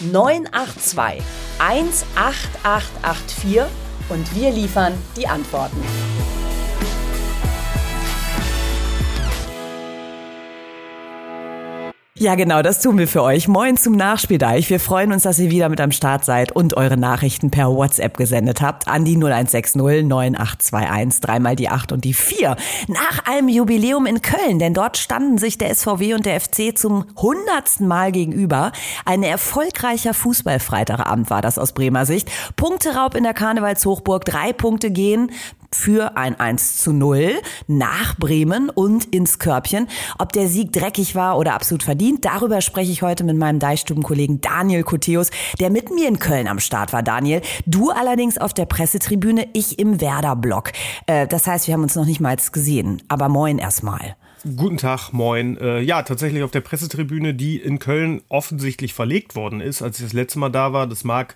982 18884 und wir liefern die Antworten. Ja, genau, das tun wir für euch. Moin zum Nachspieldeich. Wir freuen uns, dass ihr wieder mit am Start seid und eure Nachrichten per WhatsApp gesendet habt an die 0160 9821, dreimal die 8 und die 4. Nach einem Jubiläum in Köln, denn dort standen sich der SVW und der FC zum hundertsten Mal gegenüber. Ein erfolgreicher Fußballfreitagabend war das aus Bremer Sicht. Punkteraub in der Karnevalshochburg, drei Punkte gehen für ein 1 zu 0 nach Bremen und ins Körbchen. Ob der Sieg dreckig war oder absolut verdient, darüber spreche ich heute mit meinem Deichstubenkollegen Daniel Koteus, der mit mir in Köln am Start war. Daniel, du allerdings auf der Pressetribüne, ich im Werder-Block. Äh, das heißt, wir haben uns noch nicht mal gesehen. Aber moin erstmal. Guten Tag, moin. Äh, ja, tatsächlich auf der Pressetribüne, die in Köln offensichtlich verlegt worden ist, als ich das letzte Mal da war. Das mag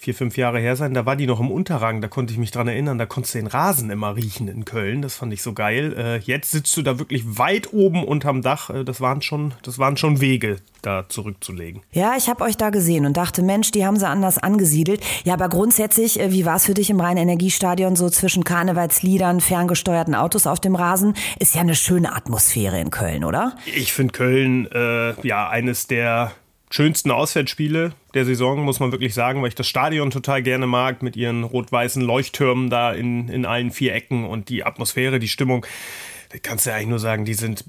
vier, fünf Jahre her sein, da war die noch im Unterrang, da konnte ich mich dran erinnern, da konntest du den Rasen immer riechen in Köln, das fand ich so geil. Äh, jetzt sitzt du da wirklich weit oben unterm Dach, äh, das waren schon, das waren schon Wege, da zurückzulegen. Ja, ich habe euch da gesehen und dachte, Mensch, die haben sie anders angesiedelt. Ja, aber grundsätzlich, äh, wie war es für dich im Rhein-Energiestadion so zwischen Karnevalsliedern, ferngesteuerten Autos auf dem Rasen? Ist ja eine schöne Atmosphäre in Köln, oder? Ich finde Köln äh, ja eines der schönsten Auswärtsspiele der Saison, muss man wirklich sagen, weil ich das Stadion total gerne mag, mit ihren rot-weißen Leuchttürmen da in, in allen vier Ecken und die Atmosphäre, die Stimmung. Da kannst du ja eigentlich nur sagen, die sind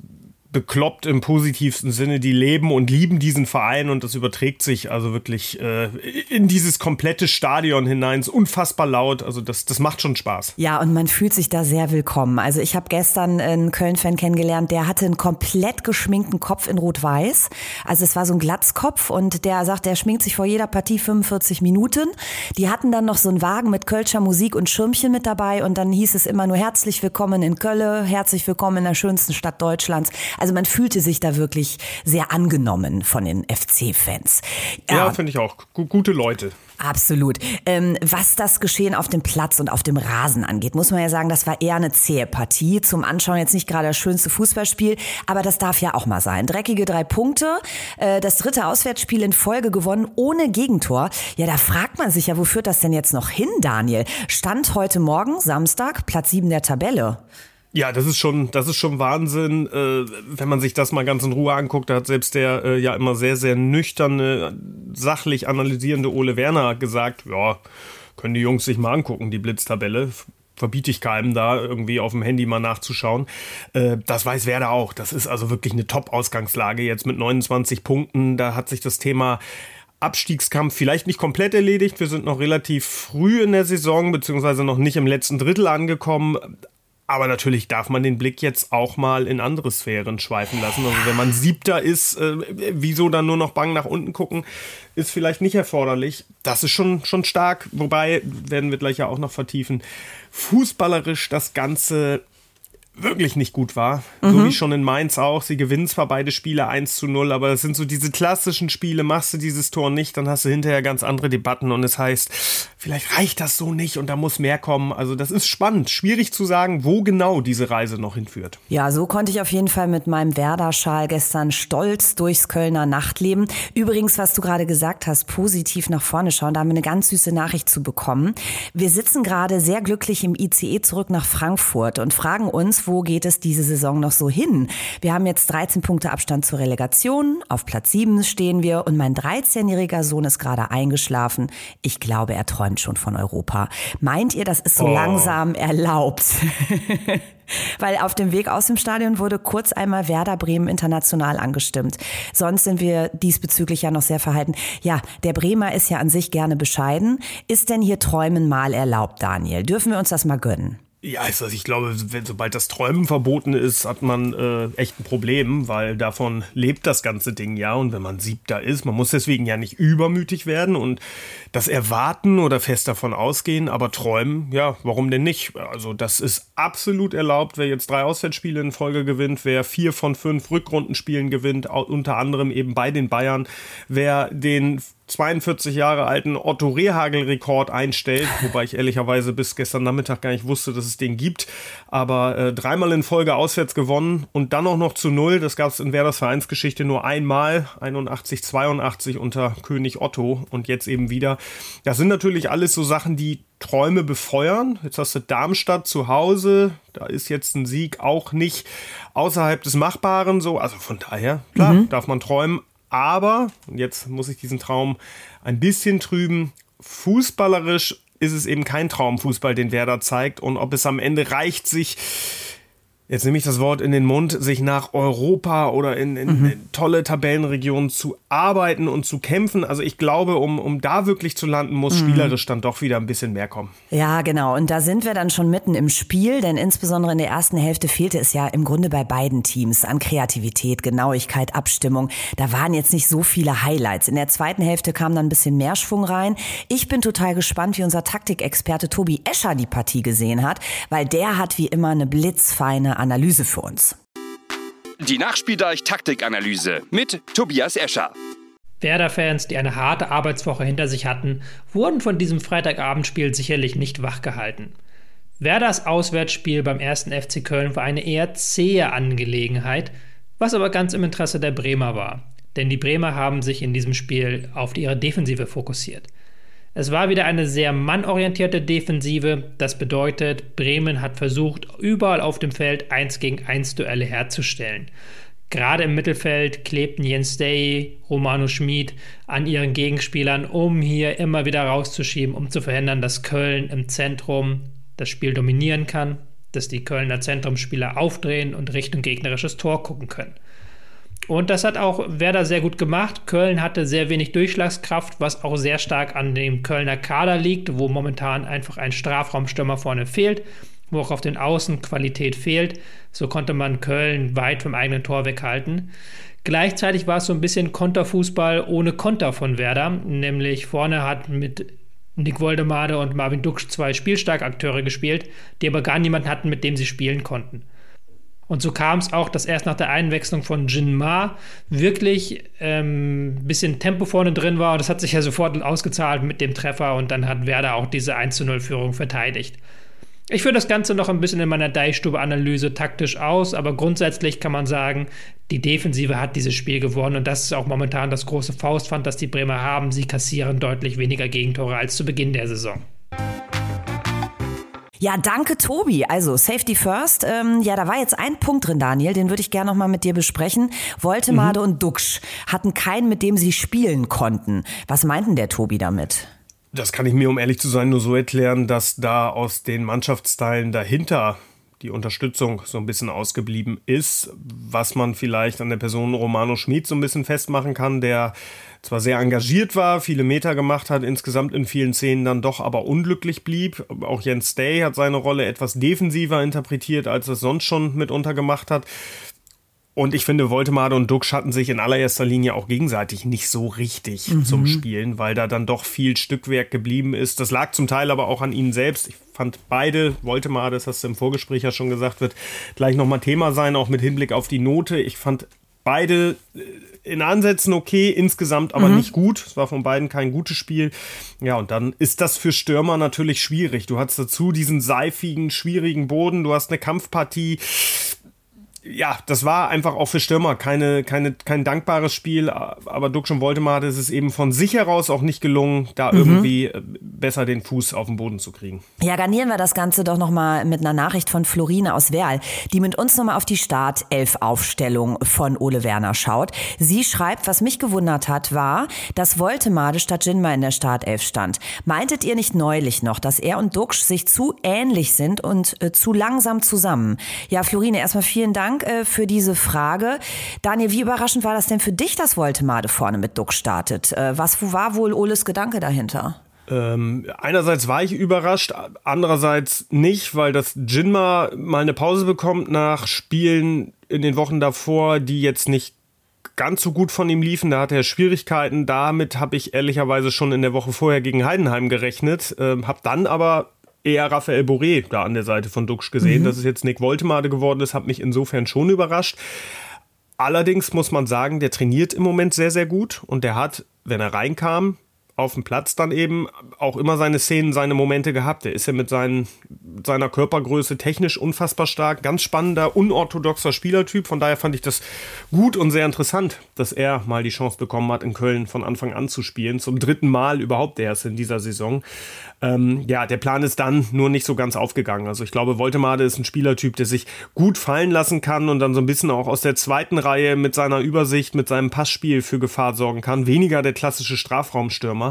bekloppt im positivsten Sinne, die leben und lieben diesen Verein und das überträgt sich also wirklich äh, in dieses komplette Stadion hinein. Ist unfassbar laut, also das, das macht schon Spaß. Ja, und man fühlt sich da sehr willkommen. Also ich habe gestern einen Köln-Fan kennengelernt, der hatte einen komplett geschminkten Kopf in Rot-Weiß. Also es war so ein Glatzkopf und der sagt, der schminkt sich vor jeder Partie 45 Minuten. Die hatten dann noch so einen Wagen mit Kölscher Musik und Schirmchen mit dabei und dann hieß es immer nur herzlich willkommen in Kölle, herzlich willkommen in der schönsten Stadt Deutschlands. Also man fühlte sich da wirklich sehr angenommen von den FC-Fans. Ja, ja finde ich auch. G gute Leute. Absolut. Ähm, was das Geschehen auf dem Platz und auf dem Rasen angeht, muss man ja sagen, das war eher eine zähe Partie. Zum Anschauen jetzt nicht gerade das schönste Fußballspiel, aber das darf ja auch mal sein. Dreckige drei Punkte, äh, das dritte Auswärtsspiel in Folge gewonnen, ohne Gegentor. Ja, da fragt man sich ja, wo führt das denn jetzt noch hin, Daniel? Stand heute Morgen, Samstag, Platz sieben der Tabelle. Ja, das ist schon, das ist schon Wahnsinn, äh, wenn man sich das mal ganz in Ruhe anguckt. Da hat selbst der äh, ja immer sehr, sehr nüchterne, sachlich analysierende Ole Werner gesagt, ja, können die Jungs sich mal angucken, die Blitztabelle. Verbiete ich keinem da irgendwie auf dem Handy mal nachzuschauen. Äh, das weiß Werder auch. Das ist also wirklich eine Top-Ausgangslage jetzt mit 29 Punkten. Da hat sich das Thema Abstiegskampf vielleicht nicht komplett erledigt. Wir sind noch relativ früh in der Saison, beziehungsweise noch nicht im letzten Drittel angekommen. Aber natürlich darf man den Blick jetzt auch mal in andere Sphären schweifen lassen. Also wenn man Siebter ist, äh, wieso dann nur noch bang nach unten gucken, ist vielleicht nicht erforderlich. Das ist schon, schon stark. Wobei, werden wir gleich ja auch noch vertiefen, fußballerisch das Ganze wirklich nicht gut war. Mhm. So wie schon in Mainz auch. Sie gewinnen zwar beide Spiele 1 zu 0, aber das sind so diese klassischen Spiele. Machst du dieses Tor nicht, dann hast du hinterher ganz andere Debatten und es heißt, vielleicht reicht das so nicht und da muss mehr kommen. Also das ist spannend. Schwierig zu sagen, wo genau diese Reise noch hinführt. Ja, so konnte ich auf jeden Fall mit meinem Werder-Schal gestern stolz durchs Kölner Nachtleben. Übrigens, was du gerade gesagt hast, positiv nach vorne schauen, da haben wir eine ganz süße Nachricht zu bekommen. Wir sitzen gerade sehr glücklich im ICE zurück nach Frankfurt und fragen uns, wo geht es diese Saison noch so hin? Wir haben jetzt 13 Punkte Abstand zur Relegation. Auf Platz 7 stehen wir und mein 13-jähriger Sohn ist gerade eingeschlafen. Ich glaube, er träumt schon von Europa. Meint ihr, das ist so oh. langsam erlaubt? Weil auf dem Weg aus dem Stadion wurde kurz einmal Werder Bremen international angestimmt. Sonst sind wir diesbezüglich ja noch sehr verhalten. Ja, der Bremer ist ja an sich gerne bescheiden. Ist denn hier Träumen mal erlaubt, Daniel? Dürfen wir uns das mal gönnen? Ja, also ich glaube, wenn, sobald das Träumen verboten ist, hat man äh, echt ein Problem, weil davon lebt das ganze Ding ja. Und wenn man siebter ist, man muss deswegen ja nicht übermütig werden und das erwarten oder fest davon ausgehen, aber träumen, ja, warum denn nicht? Also das ist absolut erlaubt, wer jetzt drei Auswärtsspiele in Folge gewinnt, wer vier von fünf Rückrundenspielen gewinnt, unter anderem eben bei den Bayern, wer den 42 Jahre alten Otto Rehagel-Rekord einstellt, wobei ich ehrlicherweise bis gestern Nachmittag gar nicht wusste, dass es den gibt. Aber äh, dreimal in Folge auswärts gewonnen und dann auch noch zu null. Das gab es in Werders Vereinsgeschichte nur einmal, 81, 82 unter König Otto und jetzt eben wieder. Das sind natürlich alles so Sachen, die Träume befeuern. Jetzt hast du Darmstadt zu Hause. Da ist jetzt ein Sieg auch nicht außerhalb des Machbaren so. Also von daher, klar, mhm. darf man träumen. Aber, und jetzt muss ich diesen Traum ein bisschen trüben, fußballerisch ist es eben kein Traumfußball, den Werder zeigt. Und ob es am Ende reicht, sich jetzt nehme ich das Wort in den Mund, sich nach Europa oder in, in, mhm. tolle Tabellenregionen zu arbeiten und zu kämpfen. Also ich glaube, um, um da wirklich zu landen, muss mhm. spielerisch dann doch wieder ein bisschen mehr kommen. Ja, genau. Und da sind wir dann schon mitten im Spiel, denn insbesondere in der ersten Hälfte fehlte es ja im Grunde bei beiden Teams an Kreativität, Genauigkeit, Abstimmung. Da waren jetzt nicht so viele Highlights. In der zweiten Hälfte kam dann ein bisschen mehr Schwung rein. Ich bin total gespannt, wie unser Taktikexperte Tobi Escher die Partie gesehen hat, weil der hat wie immer eine blitzfeine Analyse für uns. Die Nachspieldeich-Taktikanalyse mit Tobias Escher. Werder-Fans, die eine harte Arbeitswoche hinter sich hatten, wurden von diesem Freitagabendspiel sicherlich nicht wachgehalten. Werders Auswärtsspiel beim ersten FC Köln war eine eher zähe Angelegenheit, was aber ganz im Interesse der Bremer war. Denn die Bremer haben sich in diesem Spiel auf ihre Defensive fokussiert. Es war wieder eine sehr mannorientierte Defensive. Das bedeutet, Bremen hat versucht, überall auf dem Feld 1 gegen 1 Duelle herzustellen. Gerade im Mittelfeld klebten Jens Day, Romano Schmid an ihren Gegenspielern, um hier immer wieder rauszuschieben, um zu verhindern, dass Köln im Zentrum das Spiel dominieren kann, dass die Kölner Zentrumspieler aufdrehen und Richtung gegnerisches Tor gucken können. Und das hat auch Werder sehr gut gemacht. Köln hatte sehr wenig Durchschlagskraft, was auch sehr stark an dem Kölner Kader liegt, wo momentan einfach ein Strafraumstürmer vorne fehlt, wo auch auf den Außen Qualität fehlt. So konnte man Köln weit vom eigenen Tor weghalten. Gleichzeitig war es so ein bisschen Konterfußball ohne Konter von Werder, nämlich vorne hat mit Nick Woldemade und Marvin Duksch zwei spielstarke Akteure gespielt, die aber gar niemanden hatten, mit dem sie spielen konnten. Und so kam es auch, dass erst nach der Einwechslung von Jin Ma wirklich ein ähm, bisschen Tempo vorne drin war. Und das hat sich ja sofort ausgezahlt mit dem Treffer. Und dann hat Werder auch diese 1 0 Führung verteidigt. Ich führe das Ganze noch ein bisschen in meiner Deichstube-Analyse taktisch aus, aber grundsätzlich kann man sagen, die Defensive hat dieses Spiel gewonnen und das ist auch momentan das große Faustpfand, das die Bremer haben. Sie kassieren deutlich weniger Gegentore als zu Beginn der Saison. Ja, danke Tobi. Also Safety First. Ähm, ja, da war jetzt ein Punkt drin, Daniel, den würde ich gerne noch mal mit dir besprechen. Woltemade mhm. und Duxch hatten keinen, mit dem sie spielen konnten. Was meinten der Tobi damit? Das kann ich mir, um ehrlich zu sein, nur so erklären, dass da aus den Mannschaftsteilen dahinter die Unterstützung so ein bisschen ausgeblieben ist, was man vielleicht an der Person Romano Schmid so ein bisschen festmachen kann, der zwar sehr engagiert war, viele Meter gemacht hat, insgesamt in vielen Szenen dann doch aber unglücklich blieb. Auch Jens Day hat seine Rolle etwas defensiver interpretiert, als es sonst schon mitunter gemacht hat. Und ich finde, Voltemade und Duck hatten sich in allererster Linie auch gegenseitig nicht so richtig mhm. zum Spielen, weil da dann doch viel Stückwerk geblieben ist. Das lag zum Teil aber auch an ihnen selbst. Ich fand beide, Voltemade, das hast du im Vorgespräch ja schon gesagt, wird gleich nochmal Thema sein, auch mit Hinblick auf die Note. Ich fand beide äh, in Ansätzen okay, insgesamt aber mhm. nicht gut. Es war von beiden kein gutes Spiel. Ja, und dann ist das für Stürmer natürlich schwierig. Du hast dazu diesen seifigen, schwierigen Boden, du hast eine Kampfpartie ja, das war einfach auch für Stürmer keine, keine, kein dankbares Spiel, aber Duxch und Woltemade ist es eben von sich heraus auch nicht gelungen, da mhm. irgendwie äh, besser den Fuß auf den Boden zu kriegen. Ja, garnieren wir das Ganze doch nochmal mit einer Nachricht von Florine aus Werl, die mit uns nochmal auf die Startelf-Aufstellung von Ole Werner schaut. Sie schreibt, was mich gewundert hat, war, dass Woltemade statt Jinma in der Startelf stand. Meintet ihr nicht neulich noch, dass er und Duxch sich zu ähnlich sind und äh, zu langsam zusammen? Ja, Florine, erstmal vielen Dank Dank äh, für diese Frage. Daniel, wie überraschend war das denn für dich, dass Woltemade vorne mit Duck startet? Äh, was war wohl Oles Gedanke dahinter? Ähm, einerseits war ich überrascht, andererseits nicht, weil das Jinma mal eine Pause bekommt nach Spielen in den Wochen davor, die jetzt nicht ganz so gut von ihm liefen. Da hatte er Schwierigkeiten. Damit habe ich ehrlicherweise schon in der Woche vorher gegen Heidenheim gerechnet. Ähm, habe dann aber eher Raphael Boré da an der Seite von Duxch gesehen. Mhm. Dass es jetzt Nick Woltemade geworden ist, hat mich insofern schon überrascht. Allerdings muss man sagen, der trainiert im Moment sehr, sehr gut und der hat, wenn er reinkam, auf dem Platz dann eben auch immer seine Szenen, seine Momente gehabt. Er ist ja mit seinen, seiner Körpergröße technisch unfassbar stark. Ganz spannender, unorthodoxer Spielertyp. Von daher fand ich das gut und sehr interessant, dass er mal die Chance bekommen hat, in Köln von Anfang an zu spielen. Zum dritten Mal überhaupt erst in dieser Saison. Ähm, ja, der Plan ist dann nur nicht so ganz aufgegangen. Also ich glaube, Woltemade ist ein Spielertyp, der sich gut fallen lassen kann und dann so ein bisschen auch aus der zweiten Reihe mit seiner Übersicht, mit seinem Passspiel für Gefahr sorgen kann. Weniger der klassische Strafraumstürmer.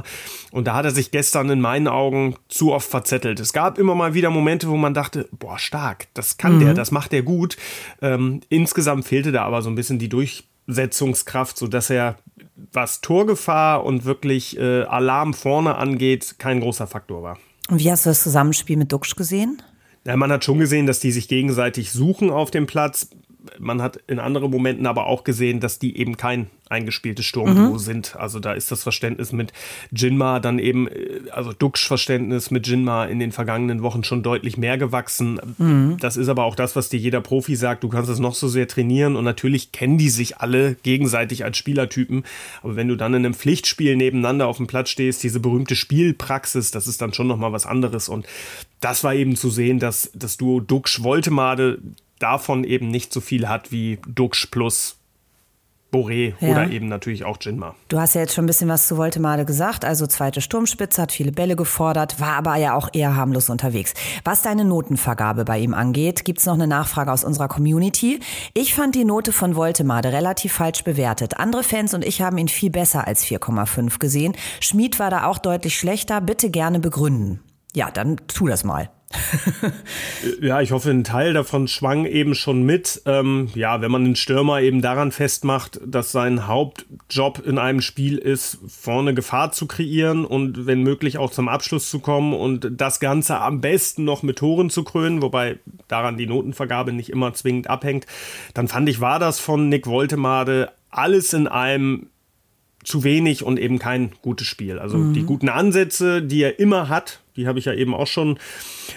Und da hat er sich gestern in meinen Augen zu oft verzettelt. Es gab immer mal wieder Momente, wo man dachte, boah, stark, das kann mhm. der, das macht der gut. Ähm, insgesamt fehlte da aber so ein bisschen die Durchsetzungskraft, sodass er was Torgefahr und wirklich äh, Alarm vorne angeht, kein großer Faktor war. Und wie hast du das Zusammenspiel mit Duxch gesehen? Ja, man hat schon gesehen, dass die sich gegenseitig suchen auf dem Platz. Man hat in anderen Momenten aber auch gesehen, dass die eben kein eingespieltes Sturmduo mhm. sind. Also da ist das Verständnis mit Jinma dann eben, äh, also Dux Verständnis mit Jinma in den vergangenen Wochen schon deutlich mehr gewachsen. Mhm. Das ist aber auch das, was dir jeder Profi sagt. Du kannst es noch so sehr trainieren und natürlich kennen die sich alle gegenseitig als Spielertypen. Aber wenn du dann in einem Pflichtspiel nebeneinander auf dem Platz stehst, diese berühmte Spielpraxis, das ist dann schon nochmal was anderes. Und das war eben zu sehen, dass das Duo Dux Woltemade davon eben nicht so viel hat wie Dux plus Boré ja. oder eben natürlich auch Jinma. Du hast ja jetzt schon ein bisschen was zu Voltemade gesagt. Also zweite Sturmspitze, hat viele Bälle gefordert, war aber ja auch eher harmlos unterwegs. Was deine Notenvergabe bei ihm angeht, gibt's noch eine Nachfrage aus unserer Community. Ich fand die Note von Voltemade relativ falsch bewertet. Andere Fans und ich haben ihn viel besser als 4,5 gesehen. Schmid war da auch deutlich schlechter. Bitte gerne begründen. Ja, dann tu das mal. ja, ich hoffe, ein Teil davon schwang eben schon mit. Ähm, ja, wenn man den Stürmer eben daran festmacht, dass sein Hauptjob in einem Spiel ist, vorne Gefahr zu kreieren und wenn möglich auch zum Abschluss zu kommen und das Ganze am besten noch mit Toren zu krönen, wobei daran die Notenvergabe nicht immer zwingend abhängt, dann fand ich, war das von Nick Woltemade alles in allem zu wenig und eben kein gutes Spiel. Also mhm. die guten Ansätze, die er immer hat, die habe ich ja eben auch schon,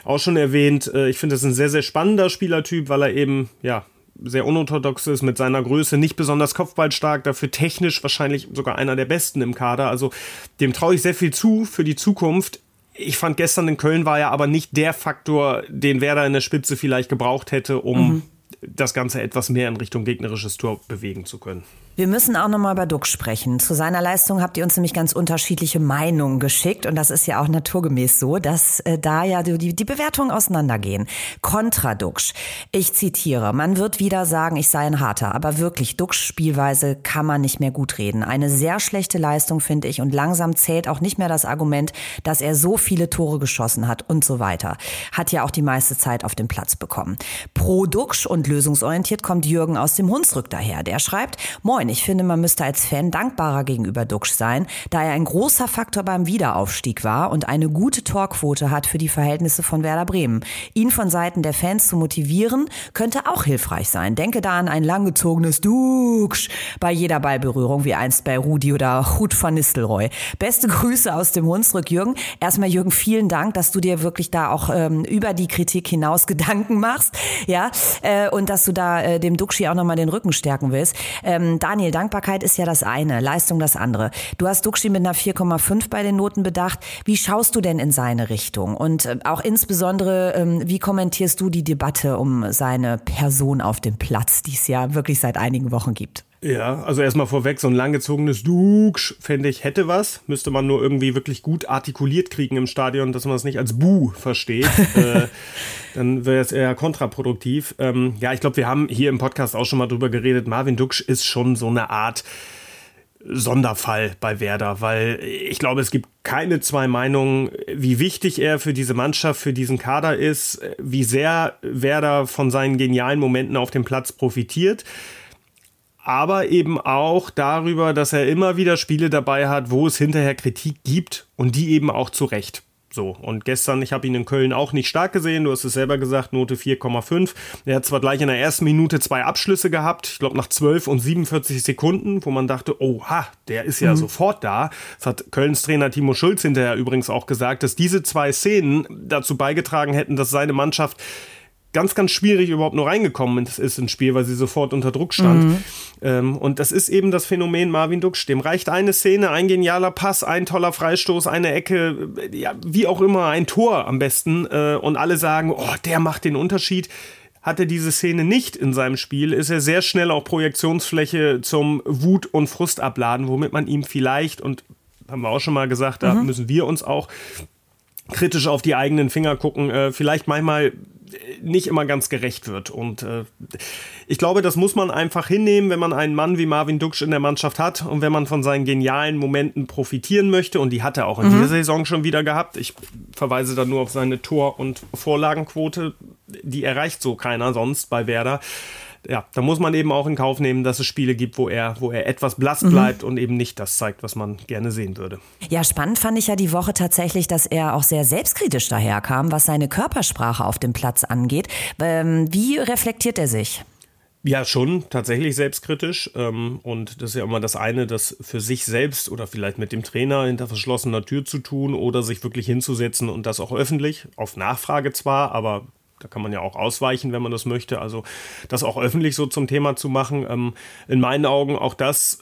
auch schon erwähnt. Äh, ich finde, das ist ein sehr, sehr spannender Spielertyp, weil er eben, ja, sehr unorthodox ist mit seiner Größe, nicht besonders kopfballstark, dafür technisch wahrscheinlich sogar einer der besten im Kader. Also dem traue ich sehr viel zu für die Zukunft. Ich fand gestern in Köln war er aber nicht der Faktor, den Werder in der Spitze vielleicht gebraucht hätte, um mhm. das Ganze etwas mehr in Richtung gegnerisches Tor bewegen zu können. Wir müssen auch nochmal über Duck sprechen. Zu seiner Leistung habt ihr uns nämlich ganz unterschiedliche Meinungen geschickt und das ist ja auch naturgemäß so, dass äh, da ja die, die Bewertungen auseinandergehen. Kontra Duxch. Ich zitiere, man wird wieder sagen, ich sei ein harter, aber wirklich, Duxch Spielweise kann man nicht mehr gut reden. Eine sehr schlechte Leistung, finde ich, und langsam zählt auch nicht mehr das Argument, dass er so viele Tore geschossen hat und so weiter. Hat ja auch die meiste Zeit auf dem Platz bekommen. Pro Duxch und lösungsorientiert kommt Jürgen aus dem Hunsrück daher. Der schreibt, Moin, freuen. Ich finde, man müsste als Fan dankbarer gegenüber Duxch sein, da er ein großer Faktor beim Wiederaufstieg war und eine gute Torquote hat für die Verhältnisse von Werder Bremen. Ihn von Seiten der Fans zu motivieren, könnte auch hilfreich sein. Denke da an ein langgezogenes Duxch bei jeder Ballberührung, wie einst bei Rudi oder Ruth van Nistelrooy. Beste Grüße aus dem Hunsrück, Jürgen. Erstmal, Jürgen, vielen Dank, dass du dir wirklich da auch ähm, über die Kritik hinaus Gedanken machst, ja, äh, und dass du da äh, dem Duxchi auch nochmal den Rücken stärken willst. Ähm, da Daniel, Dankbarkeit ist ja das eine, Leistung das andere. Du hast Duxi mit einer 4,5 bei den Noten bedacht. Wie schaust du denn in seine Richtung? Und äh, auch insbesondere, ähm, wie kommentierst du die Debatte um seine Person auf dem Platz, die es ja wirklich seit einigen Wochen gibt? Ja, also erstmal vorweg, so ein langgezogenes Duksch, fände ich, hätte was. Müsste man nur irgendwie wirklich gut artikuliert kriegen im Stadion, dass man es nicht als Bu versteht. äh, dann wäre es eher kontraproduktiv. Ähm, ja, ich glaube, wir haben hier im Podcast auch schon mal drüber geredet. Marvin Duksch ist schon so eine Art Sonderfall bei Werder, weil ich glaube, es gibt keine zwei Meinungen, wie wichtig er für diese Mannschaft, für diesen Kader ist, wie sehr Werder von seinen genialen Momenten auf dem Platz profitiert. Aber eben auch darüber, dass er immer wieder Spiele dabei hat, wo es hinterher Kritik gibt und die eben auch zu Recht. So, und gestern, ich habe ihn in Köln auch nicht stark gesehen, du hast es selber gesagt, Note 4,5. Er hat zwar gleich in der ersten Minute zwei Abschlüsse gehabt, ich glaube nach 12 und 47 Sekunden, wo man dachte, oha, der ist ja mhm. sofort da. Das hat Kölns Trainer Timo Schulz hinterher übrigens auch gesagt, dass diese zwei Szenen dazu beigetragen hätten, dass seine Mannschaft ganz, ganz schwierig überhaupt nur reingekommen ist ins Spiel, weil sie sofort unter Druck stand. Mhm. Ähm, und das ist eben das Phänomen Marvin Duksch. Dem reicht eine Szene, ein genialer Pass, ein toller Freistoß, eine Ecke, äh, ja, wie auch immer, ein Tor am besten. Äh, und alle sagen, oh, der macht den Unterschied. Hat er diese Szene nicht in seinem Spiel, ist er sehr schnell auch Projektionsfläche zum Wut- und Frustabladen, womit man ihm vielleicht, und haben wir auch schon mal gesagt, da mhm. müssen wir uns auch kritisch auf die eigenen Finger gucken, äh, vielleicht manchmal nicht immer ganz gerecht wird. Und äh, ich glaube, das muss man einfach hinnehmen, wenn man einen Mann wie Marvin Duksch in der Mannschaft hat und wenn man von seinen genialen Momenten profitieren möchte. Und die hat er auch in mhm. dieser Saison schon wieder gehabt. Ich verweise da nur auf seine Tor- und Vorlagenquote. Die erreicht so keiner sonst bei Werder ja, da muss man eben auch in Kauf nehmen, dass es Spiele gibt, wo er, wo er etwas blass mhm. bleibt mhm. und eben nicht das zeigt, was man gerne sehen würde. Ja, spannend fand ich ja die Woche tatsächlich, dass er auch sehr selbstkritisch daherkam, was seine Körpersprache auf dem Platz angeht. Ähm, wie reflektiert er sich? Ja, schon tatsächlich selbstkritisch. Ähm, und das ist ja immer das eine, das für sich selbst oder vielleicht mit dem Trainer hinter verschlossener Tür zu tun oder sich wirklich hinzusetzen und das auch öffentlich, auf Nachfrage zwar, aber da kann man ja auch ausweichen, wenn man das möchte. Also das auch öffentlich so zum Thema zu machen. Ähm, in meinen Augen auch das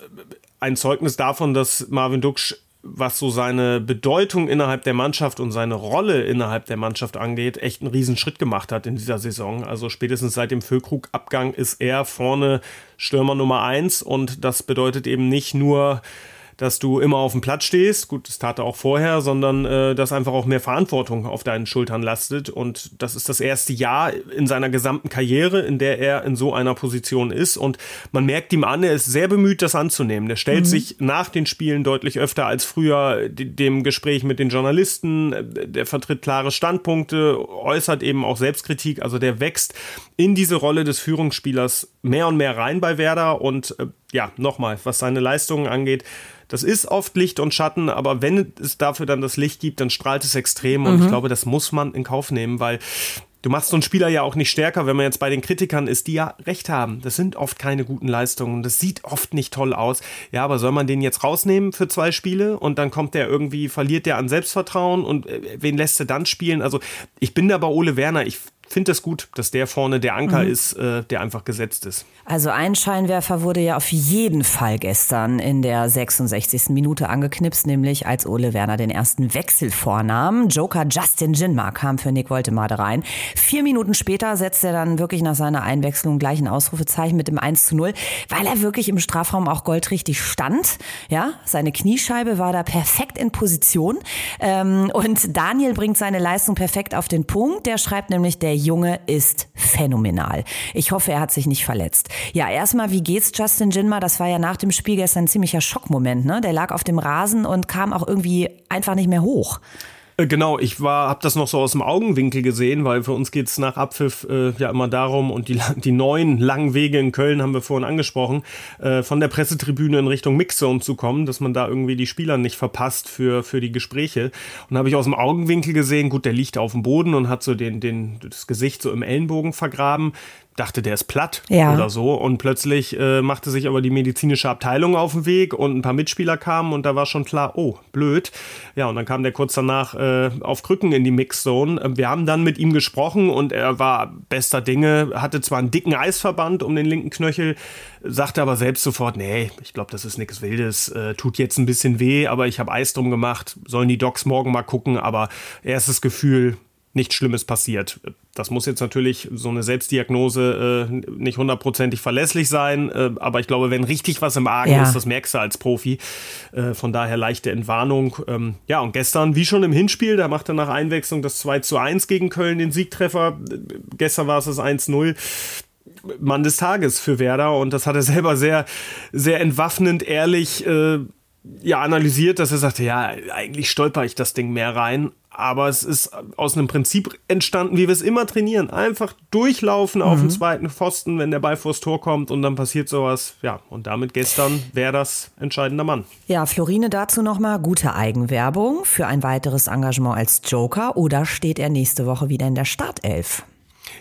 ein Zeugnis davon, dass Marvin Duksch was so seine Bedeutung innerhalb der Mannschaft und seine Rolle innerhalb der Mannschaft angeht, echt einen Riesenschritt gemacht hat in dieser Saison. Also spätestens seit dem Füllkrug-Abgang ist er vorne Stürmer Nummer eins und das bedeutet eben nicht nur dass du immer auf dem Platz stehst, gut, das tat er auch vorher, sondern äh, dass einfach auch mehr Verantwortung auf deinen Schultern lastet. Und das ist das erste Jahr in seiner gesamten Karriere, in der er in so einer Position ist. Und man merkt ihm an, er ist sehr bemüht, das anzunehmen. Der stellt mhm. sich nach den Spielen deutlich öfter als früher dem Gespräch mit den Journalisten. Der vertritt klare Standpunkte, äußert eben auch Selbstkritik. Also der wächst in diese Rolle des Führungsspielers mehr und mehr rein bei Werder. Und äh, ja, nochmal, was seine Leistungen angeht, das ist oft Licht und Schatten, aber wenn es dafür dann das Licht gibt, dann strahlt es extrem. Und mhm. ich glaube, das muss man in Kauf nehmen, weil Du machst so einen Spieler ja auch nicht stärker, wenn man jetzt bei den Kritikern ist, die ja recht haben. Das sind oft keine guten Leistungen. Das sieht oft nicht toll aus. Ja, aber soll man den jetzt rausnehmen für zwei Spiele und dann kommt der irgendwie, verliert der an Selbstvertrauen und äh, wen lässt er dann spielen? Also ich bin da bei Ole Werner. Ich finde es gut, dass der vorne der Anker mhm. ist, äh, der einfach gesetzt ist. Also ein Scheinwerfer wurde ja auf jeden Fall gestern in der 66. Minute angeknipst, nämlich als Ole Werner den ersten Wechsel vornahm. Joker Justin Jinmar kam für Nick Woltemade rein. Vier Minuten später setzte er dann wirklich nach seiner Einwechslung gleich ein Ausrufezeichen mit dem 1 zu 0, weil er wirklich im Strafraum auch goldrichtig stand. Ja, seine Kniescheibe war da perfekt in Position. Ähm, und Daniel bringt seine Leistung perfekt auf den Punkt. Der schreibt nämlich, der Junge ist phänomenal. Ich hoffe, er hat sich nicht verletzt. Ja, erstmal, wie geht's Justin Jinma? Das war ja nach dem Spiel gestern ein ziemlicher Schockmoment, ne? Der lag auf dem Rasen und kam auch irgendwie einfach nicht mehr hoch. Äh, genau, ich war, habe das noch so aus dem Augenwinkel gesehen, weil für uns geht es nach Abpfiff äh, ja immer darum und die, die neuen langen Wege in Köln haben wir vorhin angesprochen, äh, von der Pressetribüne in Richtung Mixzone zu kommen, dass man da irgendwie die Spieler nicht verpasst für, für die Gespräche. Und habe ich aus dem Augenwinkel gesehen, gut, der liegt auf dem Boden und hat so den, den, das Gesicht so im Ellenbogen vergraben dachte, der ist platt ja. oder so. Und plötzlich äh, machte sich aber die medizinische Abteilung auf den Weg und ein paar Mitspieler kamen und da war schon klar, oh, blöd. Ja, und dann kam der kurz danach äh, auf Krücken in die Mixzone. Wir haben dann mit ihm gesprochen und er war bester Dinge, hatte zwar einen dicken Eisverband um den linken Knöchel, sagte aber selbst sofort, nee, ich glaube, das ist nichts Wildes, äh, tut jetzt ein bisschen weh, aber ich habe Eis drum gemacht, sollen die Docs morgen mal gucken, aber erstes Gefühl, nichts Schlimmes passiert. Das muss jetzt natürlich so eine Selbstdiagnose äh, nicht hundertprozentig verlässlich sein, äh, aber ich glaube, wenn richtig was im Argen ja. ist, das merkst du als Profi. Äh, von daher leichte Entwarnung. Ähm, ja, und gestern, wie schon im Hinspiel, da macht er nach Einwechslung das 2 zu 1 gegen Köln den Siegtreffer. Gestern war es das 1-0. Mann des Tages für Werder und das hat er selber sehr, sehr entwaffnend, ehrlich äh, ja analysiert, dass er sagte, ja, eigentlich stolper ich das Ding mehr rein, aber es ist aus einem Prinzip entstanden, wie wir es immer trainieren. Einfach durchlaufen mhm. auf den mhm. zweiten Pfosten, wenn der Ball vors Tor kommt und dann passiert sowas. Ja, und damit gestern wäre das entscheidender Mann. Ja, Florine dazu nochmal gute Eigenwerbung für ein weiteres Engagement als Joker oder steht er nächste Woche wieder in der Startelf?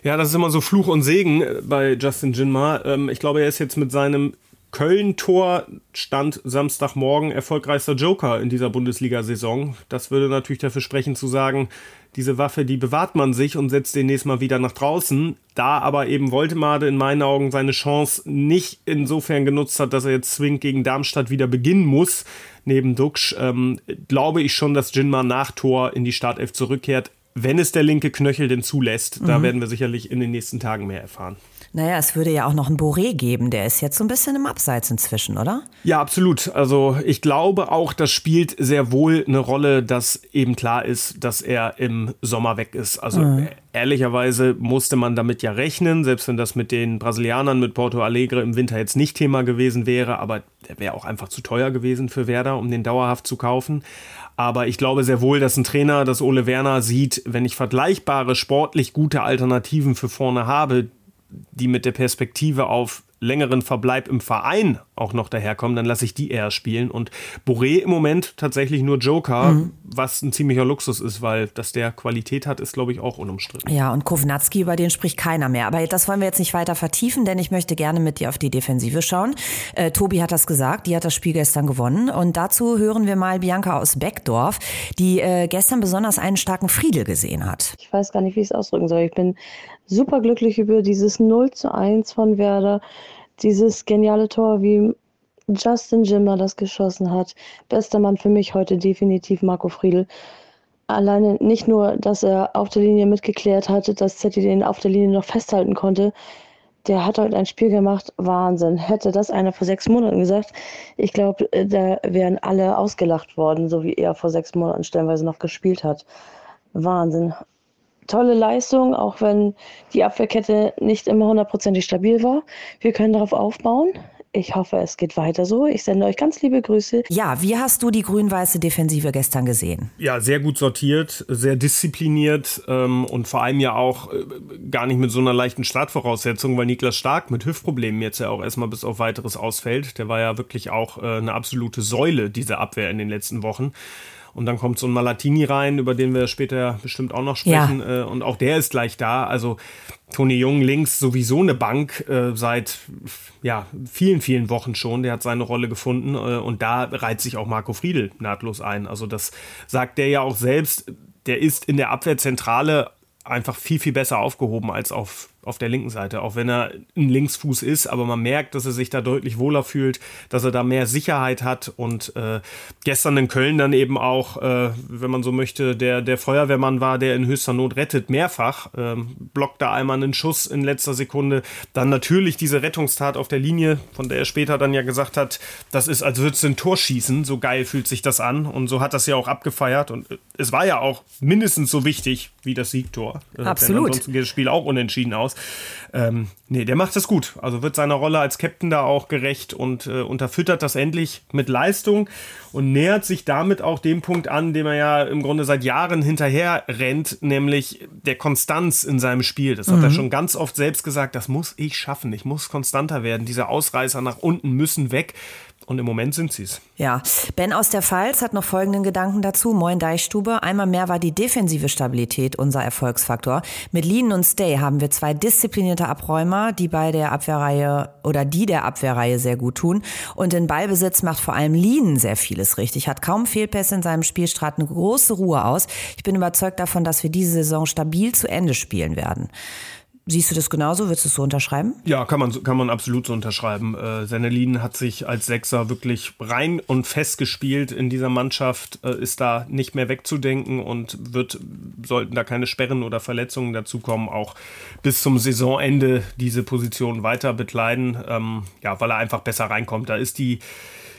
Ja, das ist immer so Fluch und Segen bei Justin Jinma. Ähm, ich glaube, er ist jetzt mit seinem Köln-Tor stand Samstagmorgen erfolgreichster Joker in dieser Bundesliga-Saison. Das würde natürlich dafür sprechen zu sagen, diese Waffe, die bewahrt man sich und setzt den nächsten Mal wieder nach draußen. Da aber eben Woltemade in meinen Augen seine Chance nicht insofern genutzt hat, dass er jetzt zwingend gegen Darmstadt wieder beginnen muss, neben Duxch, ähm, glaube ich schon, dass Jinma nach Tor in die Startelf zurückkehrt, wenn es der linke Knöchel denn zulässt. Da mhm. werden wir sicherlich in den nächsten Tagen mehr erfahren. Naja, es würde ja auch noch einen Boré geben, der ist jetzt so ein bisschen im Abseits inzwischen, oder? Ja, absolut. Also ich glaube auch, das spielt sehr wohl eine Rolle, dass eben klar ist, dass er im Sommer weg ist. Also mhm. ehrlicherweise musste man damit ja rechnen, selbst wenn das mit den Brasilianern, mit Porto Alegre im Winter jetzt nicht Thema gewesen wäre, aber der wäre auch einfach zu teuer gewesen für Werder, um den dauerhaft zu kaufen. Aber ich glaube sehr wohl, dass ein Trainer, dass Ole Werner sieht, wenn ich vergleichbare, sportlich gute Alternativen für vorne habe, die mit der Perspektive auf längeren Verbleib im Verein auch noch daherkommen, dann lasse ich die eher spielen. Und Boré im Moment tatsächlich nur Joker, mhm. was ein ziemlicher Luxus ist, weil dass der Qualität hat, ist, glaube ich, auch unumstritten. Ja, und Kovnatski, über den spricht keiner mehr. Aber das wollen wir jetzt nicht weiter vertiefen, denn ich möchte gerne mit dir auf die Defensive schauen. Äh, Tobi hat das gesagt, die hat das Spiel gestern gewonnen. Und dazu hören wir mal Bianca aus Beckdorf, die äh, gestern besonders einen starken Friedel gesehen hat. Ich weiß gar nicht, wie ich es ausdrücken soll. Ich bin super glücklich über dieses 0 zu 1 von Werder. Dieses geniale Tor, wie Justin Jimmer das geschossen hat. Bester Mann für mich heute definitiv Marco Friedl. Alleine nicht nur, dass er auf der Linie mitgeklärt hatte, dass Zetti den auf der Linie noch festhalten konnte. Der hat heute ein Spiel gemacht, Wahnsinn. Hätte das einer vor sechs Monaten gesagt, ich glaube, da wären alle ausgelacht worden, so wie er vor sechs Monaten stellenweise noch gespielt hat. Wahnsinn tolle Leistung, auch wenn die Abwehrkette nicht immer hundertprozentig stabil war. Wir können darauf aufbauen. Ich hoffe, es geht weiter so. Ich sende euch ganz liebe Grüße. Ja, wie hast du die grün-weiße Defensive gestern gesehen? Ja, sehr gut sortiert, sehr diszipliniert ähm, und vor allem ja auch äh, gar nicht mit so einer leichten Startvoraussetzung, weil Niklas Stark mit Hüftproblemen jetzt ja auch erstmal bis auf weiteres ausfällt. Der war ja wirklich auch äh, eine absolute Säule dieser Abwehr in den letzten Wochen. Und dann kommt so ein Malatini rein, über den wir später bestimmt auch noch sprechen. Ja. Äh, und auch der ist gleich da. Also Toni Jung links sowieso eine Bank äh, seit ja, vielen, vielen Wochen schon. Der hat seine Rolle gefunden. Äh, und da reiht sich auch Marco Friedl nahtlos ein. Also das sagt der ja auch selbst. Der ist in der Abwehrzentrale einfach viel, viel besser aufgehoben als auf auf der linken Seite, auch wenn er ein Linksfuß ist, aber man merkt, dass er sich da deutlich wohler fühlt, dass er da mehr Sicherheit hat und äh, gestern in Köln dann eben auch, äh, wenn man so möchte, der, der Feuerwehrmann war, der in höchster Not rettet, mehrfach, ähm, blockt da einmal einen Schuss in letzter Sekunde, dann natürlich diese Rettungstat auf der Linie, von der er später dann ja gesagt hat, das ist, als würdest du ein Tor schießen, so geil fühlt sich das an und so hat das ja auch abgefeiert und es war ja auch mindestens so wichtig wie das Siegtor. Absolut. Ansonsten geht das Spiel auch unentschieden aus. Ähm, nee, der macht das gut. Also wird seiner Rolle als Captain da auch gerecht und äh, unterfüttert das endlich mit Leistung und nähert sich damit auch dem Punkt an, dem er ja im Grunde seit Jahren hinterher rennt, nämlich der Konstanz in seinem Spiel. Das hat mhm. er schon ganz oft selbst gesagt, das muss ich schaffen. Ich muss konstanter werden. Diese Ausreißer nach unten müssen weg. Und im Moment sind sie es. Ja. Ben aus der Pfalz hat noch folgenden Gedanken dazu. Moin Deichstube. Einmal mehr war die defensive Stabilität unser Erfolgsfaktor. Mit Lean und Stay haben wir zwei disziplinierte Abräumer, die bei der Abwehrreihe oder die der Abwehrreihe sehr gut tun. Und in Ballbesitz macht vor allem Lean sehr vieles richtig. Hat kaum Fehlpässe in seinem Spiel, strahlt eine große Ruhe aus. Ich bin überzeugt davon, dass wir diese Saison stabil zu Ende spielen werden. Siehst du das genauso? Würdest du es so unterschreiben? Ja, kann man, kann man absolut so unterschreiben. Äh, Senelin hat sich als Sechser wirklich rein und fest gespielt in dieser Mannschaft, äh, ist da nicht mehr wegzudenken und wird, sollten da keine Sperren oder Verletzungen dazukommen, auch bis zum Saisonende diese Position weiter bekleiden, ähm, ja, weil er einfach besser reinkommt. Da ist die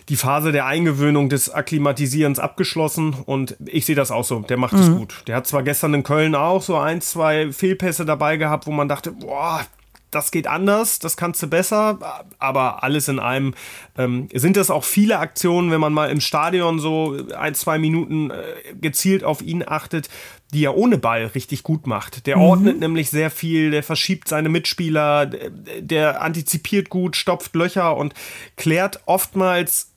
die Phase der Eingewöhnung des Akklimatisierens abgeschlossen und ich sehe das auch so. Der macht es mhm. gut. Der hat zwar gestern in Köln auch so ein, zwei Fehlpässe dabei gehabt, wo man dachte, boah, das geht anders, das kannst du besser, aber alles in allem ähm, sind das auch viele Aktionen, wenn man mal im Stadion so ein, zwei Minuten äh, gezielt auf ihn achtet, die er ohne Ball richtig gut macht. Der mhm. ordnet nämlich sehr viel, der verschiebt seine Mitspieler, der antizipiert gut, stopft Löcher und klärt oftmals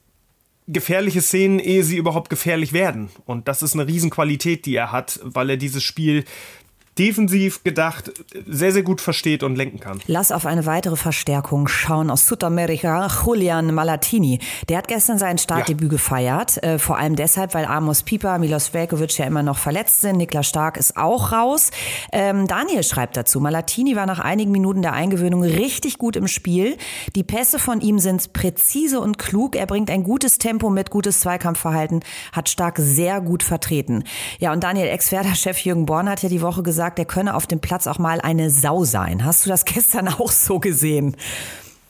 gefährliche Szenen, ehe sie überhaupt gefährlich werden. Und das ist eine Riesenqualität, die er hat, weil er dieses Spiel defensiv gedacht sehr, sehr gut versteht und lenken kann. Lass auf eine weitere Verstärkung schauen aus Südamerika. Julian Malatini. Der hat gestern sein Startdebüt ja. gefeiert. Äh, vor allem deshalb, weil Amos Pieper, Milos Velkovic ja immer noch verletzt sind. Niklas Stark ist auch raus. Ähm, Daniel schreibt dazu, Malatini war nach einigen Minuten der Eingewöhnung richtig gut im Spiel. Die Pässe von ihm sind präzise und klug. Er bringt ein gutes Tempo mit, gutes Zweikampfverhalten, hat Stark sehr gut vertreten. Ja, und Daniel, Ex-Werder-Chef Jürgen Born hat ja die Woche gesagt, gesagt, er könne auf dem Platz auch mal eine Sau sein. Hast du das gestern auch so gesehen?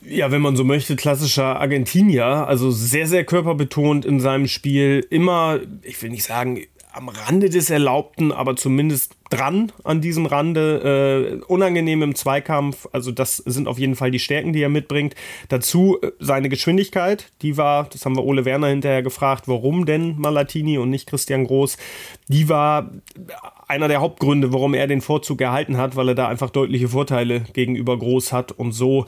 Ja, wenn man so möchte, klassischer Argentinier, also sehr, sehr körperbetont in seinem Spiel, immer, ich will nicht sagen, am Rande des Erlaubten, aber zumindest dran an diesem Rande, äh, unangenehm im Zweikampf. Also das sind auf jeden Fall die Stärken, die er mitbringt. Dazu äh, seine Geschwindigkeit, die war, das haben wir Ole Werner hinterher gefragt, warum denn Malatini und nicht Christian Groß, die war einer der Hauptgründe, warum er den Vorzug erhalten hat, weil er da einfach deutliche Vorteile gegenüber Groß hat und so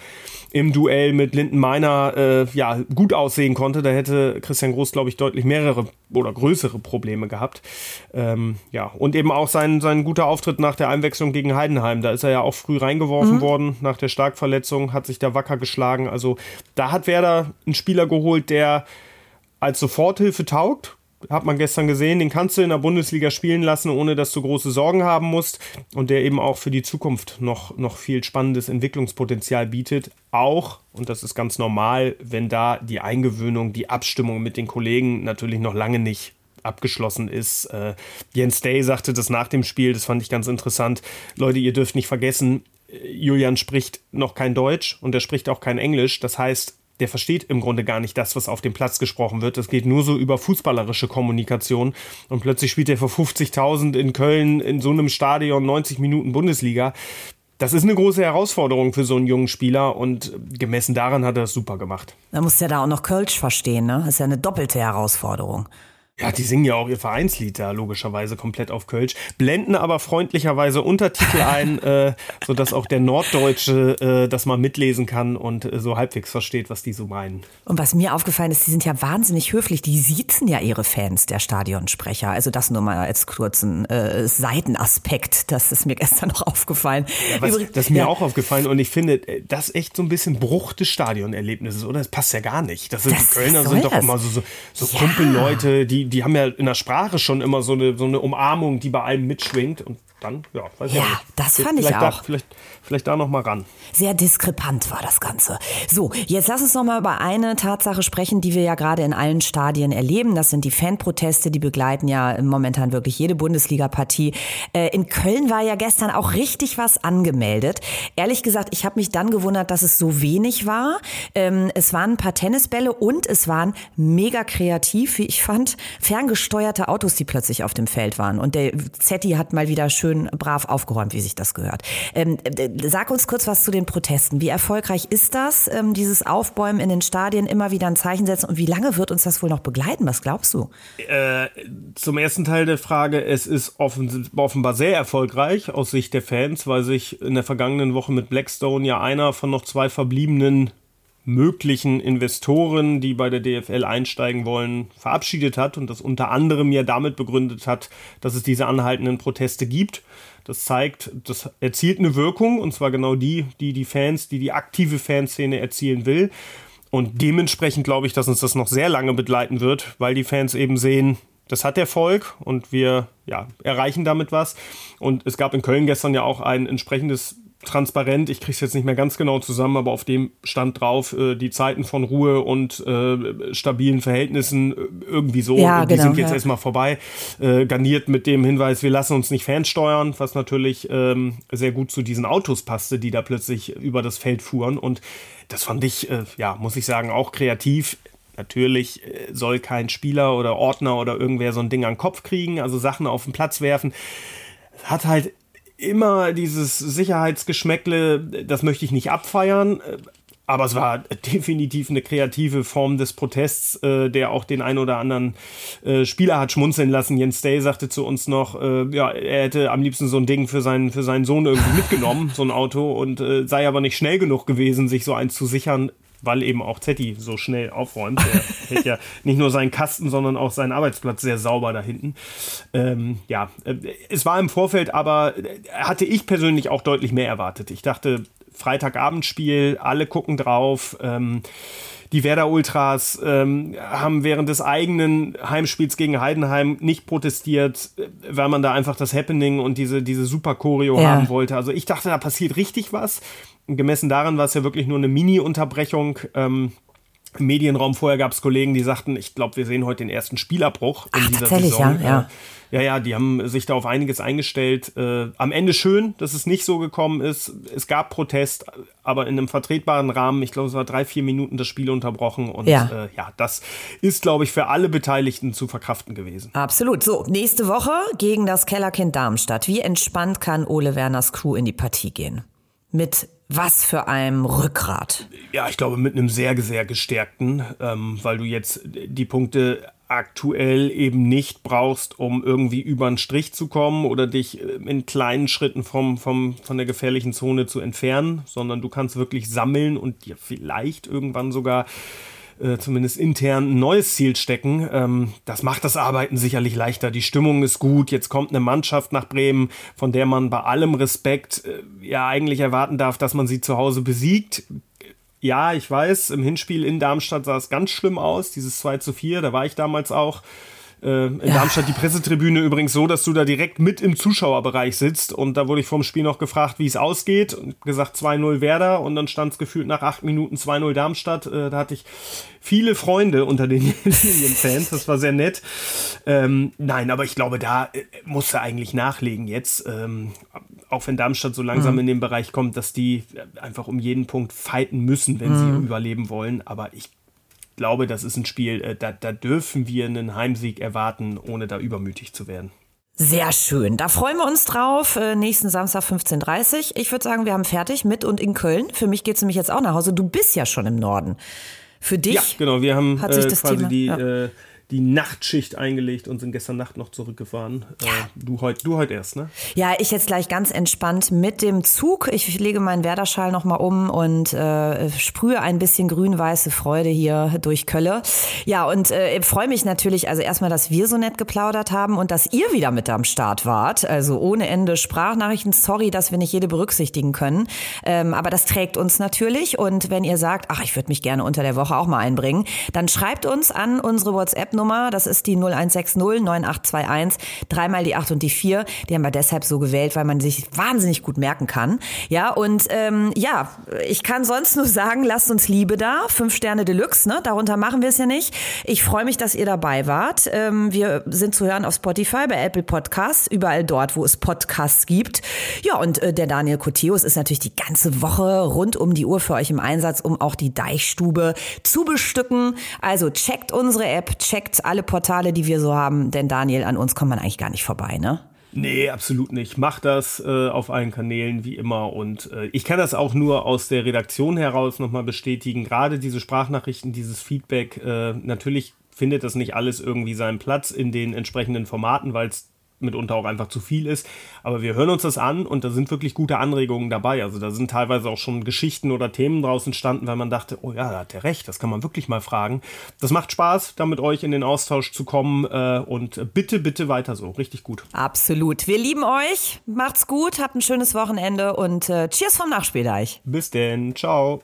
im Duell mit Linden Meiner äh, ja, gut aussehen konnte. Da hätte Christian Groß, glaube ich, deutlich mehrere oder größere Probleme gehabt. Ähm, ja, und eben auch sein, sein guter Auftritt nach der Einwechslung gegen Heidenheim. Da ist er ja auch früh reingeworfen mhm. worden nach der Starkverletzung, hat sich da wacker geschlagen. Also da hat Werder einen Spieler geholt, der als Soforthilfe taugt hat man gestern gesehen, den kannst du in der Bundesliga spielen lassen, ohne dass du große Sorgen haben musst und der eben auch für die Zukunft noch, noch viel spannendes Entwicklungspotenzial bietet. Auch, und das ist ganz normal, wenn da die Eingewöhnung, die Abstimmung mit den Kollegen natürlich noch lange nicht abgeschlossen ist. Äh, Jens Day sagte das nach dem Spiel, das fand ich ganz interessant. Leute, ihr dürft nicht vergessen, Julian spricht noch kein Deutsch und er spricht auch kein Englisch. Das heißt, der versteht im Grunde gar nicht das, was auf dem Platz gesprochen wird. Das geht nur so über fußballerische Kommunikation. Und plötzlich spielt er vor 50.000 in Köln in so einem Stadion 90 Minuten Bundesliga. Das ist eine große Herausforderung für so einen jungen Spieler und gemessen daran hat er es super gemacht. Da muss ja da auch noch Kölsch verstehen, ne? Das ist ja eine doppelte Herausforderung. Ja, die singen ja auch ihr Vereinslied da logischerweise komplett auf Kölsch, blenden aber freundlicherweise Untertitel ein, äh, sodass auch der Norddeutsche äh, das mal mitlesen kann und äh, so halbwegs versteht, was die so meinen. Und was mir aufgefallen ist, die sind ja wahnsinnig höflich. Die siezen ja ihre Fans, der Stadionsprecher. Also das nur mal als kurzen äh, Seitenaspekt. Das ist mir gestern noch aufgefallen. Ja, was, das ist mir ja. auch aufgefallen und ich finde, äh, das echt so ein bisschen Bruch des Stadionerlebnisses, oder? Das passt ja gar nicht. Das sind, das, die Kölner sind doch das? immer so, so, so ja. Kumpelleute, die die haben ja in der Sprache schon immer so eine, so eine Umarmung, die bei allem mitschwingt. Und dann, ja, weiß ja, ich nicht. das fand vielleicht ich auch. Da, vielleicht, vielleicht da noch mal ran. Sehr diskrepant war das Ganze. So, jetzt lass uns noch mal über eine Tatsache sprechen, die wir ja gerade in allen Stadien erleben. Das sind die Fanproteste, die begleiten ja momentan wirklich jede Bundesliga-Partie. Äh, in Köln war ja gestern auch richtig was angemeldet. Ehrlich gesagt, ich habe mich dann gewundert, dass es so wenig war. Ähm, es waren ein paar Tennisbälle und es waren mega kreativ, wie ich fand, ferngesteuerte Autos, die plötzlich auf dem Feld waren. Und der Zetti hat mal wieder schön schön brav aufgeräumt, wie sich das gehört. Ähm, sag uns kurz was zu den Protesten. Wie erfolgreich ist das, ähm, dieses Aufbäumen in den Stadien, immer wieder ein Zeichen setzen und wie lange wird uns das wohl noch begleiten? Was glaubst du? Äh, zum ersten Teil der Frage, es ist offen, offenbar sehr erfolgreich aus Sicht der Fans, weil sich in der vergangenen Woche mit Blackstone ja einer von noch zwei verbliebenen möglichen Investoren, die bei der DFL einsteigen wollen, verabschiedet hat und das unter anderem ja damit begründet hat, dass es diese anhaltenden Proteste gibt. Das zeigt, das erzielt eine Wirkung und zwar genau die, die die Fans, die die aktive Fanszene erzielen will. Und dementsprechend glaube ich, dass uns das noch sehr lange begleiten wird, weil die Fans eben sehen, das hat Erfolg und wir ja, erreichen damit was. Und es gab in Köln gestern ja auch ein entsprechendes transparent, ich kriege es jetzt nicht mehr ganz genau zusammen, aber auf dem stand drauf, äh, die Zeiten von Ruhe und äh, stabilen Verhältnissen äh, irgendwie so, ja, die genau, sind jetzt ja. erstmal vorbei, äh, garniert mit dem Hinweis, wir lassen uns nicht fernsteuern, was natürlich ähm, sehr gut zu diesen Autos passte, die da plötzlich über das Feld fuhren und das fand ich, äh, ja, muss ich sagen, auch kreativ. Natürlich äh, soll kein Spieler oder Ordner oder irgendwer so ein Ding an den Kopf kriegen, also Sachen auf den Platz werfen. Hat halt immer dieses Sicherheitsgeschmäckle, das möchte ich nicht abfeiern. Aber es war definitiv eine kreative Form des Protests, äh, der auch den ein oder anderen äh, Spieler hat schmunzeln lassen. Jens Day sagte zu uns noch, äh, ja, er hätte am liebsten so ein Ding für seinen, für seinen Sohn irgendwie mitgenommen, so ein Auto, und äh, sei aber nicht schnell genug gewesen, sich so eins zu sichern, weil eben auch Zetti so schnell aufräumt. Er hält ja nicht nur seinen Kasten, sondern auch seinen Arbeitsplatz sehr sauber da hinten. Ähm, ja, äh, es war im Vorfeld, aber äh, hatte ich persönlich auch deutlich mehr erwartet. Ich dachte, Freitagabendspiel, alle gucken drauf. Ähm, die Werder Ultras ähm, haben während des eigenen Heimspiels gegen Heidenheim nicht protestiert, weil man da einfach das Happening und diese, diese super Choreo ja. haben wollte. Also ich dachte, da passiert richtig was. Gemessen daran war es ja wirklich nur eine Mini-Unterbrechung. Ähm, Medienraum vorher gab es Kollegen, die sagten, ich glaube, wir sehen heute den ersten Spielabbruch in Ach, dieser tatsächlich, Saison. Ja, ja. Ja, ja, die haben sich da auf einiges eingestellt. Äh, am Ende schön, dass es nicht so gekommen ist. Es gab Protest, aber in einem vertretbaren Rahmen. Ich glaube, es war drei, vier Minuten das Spiel unterbrochen. Und ja, äh, ja das ist, glaube ich, für alle Beteiligten zu verkraften gewesen. Absolut. So, nächste Woche gegen das Kellerkind Darmstadt. Wie entspannt kann Ole Werners Crew in die Partie gehen? Mit was für einem Rückgrat? Ja, ich glaube mit einem sehr, sehr gestärkten, ähm, weil du jetzt die Punkte aktuell eben nicht brauchst, um irgendwie über einen Strich zu kommen oder dich äh, in kleinen Schritten vom, vom, von der gefährlichen Zone zu entfernen, sondern du kannst wirklich sammeln und dir vielleicht irgendwann sogar äh, zumindest intern ein neues Ziel stecken. Ähm, das macht das Arbeiten sicherlich leichter. Die Stimmung ist gut. Jetzt kommt eine Mannschaft nach Bremen, von der man bei allem Respekt äh, ja eigentlich erwarten darf, dass man sie zu Hause besiegt ja, ich weiß, im Hinspiel in Darmstadt sah es ganz schlimm aus, dieses 2 zu 4, da war ich damals auch. Äh, in ja. Darmstadt die Pressetribüne übrigens so, dass du da direkt mit im Zuschauerbereich sitzt. Und da wurde ich vom Spiel noch gefragt, wie es ausgeht. Und gesagt 2-0 Werder. Und dann stand es gefühlt nach acht Minuten 2-0 Darmstadt. Äh, da hatte ich viele Freunde unter den Linienfans. Das war sehr nett. Ähm, nein, aber ich glaube, da äh, musste eigentlich nachlegen jetzt. Ähm, auch wenn Darmstadt so langsam mhm. in den Bereich kommt, dass die einfach um jeden Punkt fighten müssen, wenn mhm. sie überleben wollen. Aber ich glaube, das ist ein Spiel, äh, da, da dürfen wir einen Heimsieg erwarten, ohne da übermütig zu werden. Sehr schön. Da freuen wir uns drauf. Äh, nächsten Samstag 15.30 Uhr. Ich würde sagen, wir haben fertig mit und in Köln. Für mich geht es nämlich jetzt auch nach Hause. Du bist ja schon im Norden. Für dich? Ja, genau. Wir haben äh, quasi Thema, die ja. äh, die Nachtschicht eingelegt und sind gestern Nacht noch zurückgefahren. Ja. Äh, du heute du heut erst, ne? Ja, ich jetzt gleich ganz entspannt mit dem Zug. Ich lege meinen Werderschal nochmal um und äh, sprühe ein bisschen grün-weiße Freude hier durch Kölle. Ja, und äh, freue mich natürlich, also erstmal, dass wir so nett geplaudert haben und dass ihr wieder mit am Start wart. Also ohne Ende Sprachnachrichten. Sorry, dass wir nicht jede berücksichtigen können. Ähm, aber das trägt uns natürlich. Und wenn ihr sagt, ach, ich würde mich gerne unter der Woche auch mal einbringen, dann schreibt uns an unsere WhatsApp Nummer. Das ist die 0160 9821, dreimal die 8 und die 4. Die haben wir deshalb so gewählt, weil man sich wahnsinnig gut merken kann. Ja, und ähm, ja, ich kann sonst nur sagen, lasst uns Liebe da. Fünf Sterne Deluxe, ne? Darunter machen wir es ja nicht. Ich freue mich, dass ihr dabei wart. Ähm, wir sind zu hören auf Spotify, bei Apple Podcasts, überall dort, wo es Podcasts gibt. Ja, und äh, der Daniel Coteus ist natürlich die ganze Woche rund um die Uhr für euch im Einsatz, um auch die Deichstube zu bestücken. Also checkt unsere App, checkt checkt alle Portale, die wir so haben, denn Daniel, an uns kommt man eigentlich gar nicht vorbei, ne? Nee, absolut nicht. Mach das äh, auf allen Kanälen wie immer. Und äh, ich kann das auch nur aus der Redaktion heraus nochmal bestätigen. Gerade diese Sprachnachrichten, dieses Feedback, äh, natürlich findet das nicht alles irgendwie seinen Platz in den entsprechenden Formaten, weil es mitunter auch einfach zu viel ist. Aber wir hören uns das an und da sind wirklich gute Anregungen dabei. Also da sind teilweise auch schon Geschichten oder Themen draus entstanden, weil man dachte, oh ja, da hat der recht, das kann man wirklich mal fragen. Das macht Spaß, da mit euch in den Austausch zu kommen äh, und bitte, bitte weiter so. Richtig gut. Absolut. Wir lieben euch. Macht's gut, habt ein schönes Wochenende und äh, Cheers vom Nachspieldeich. Bis denn. Ciao.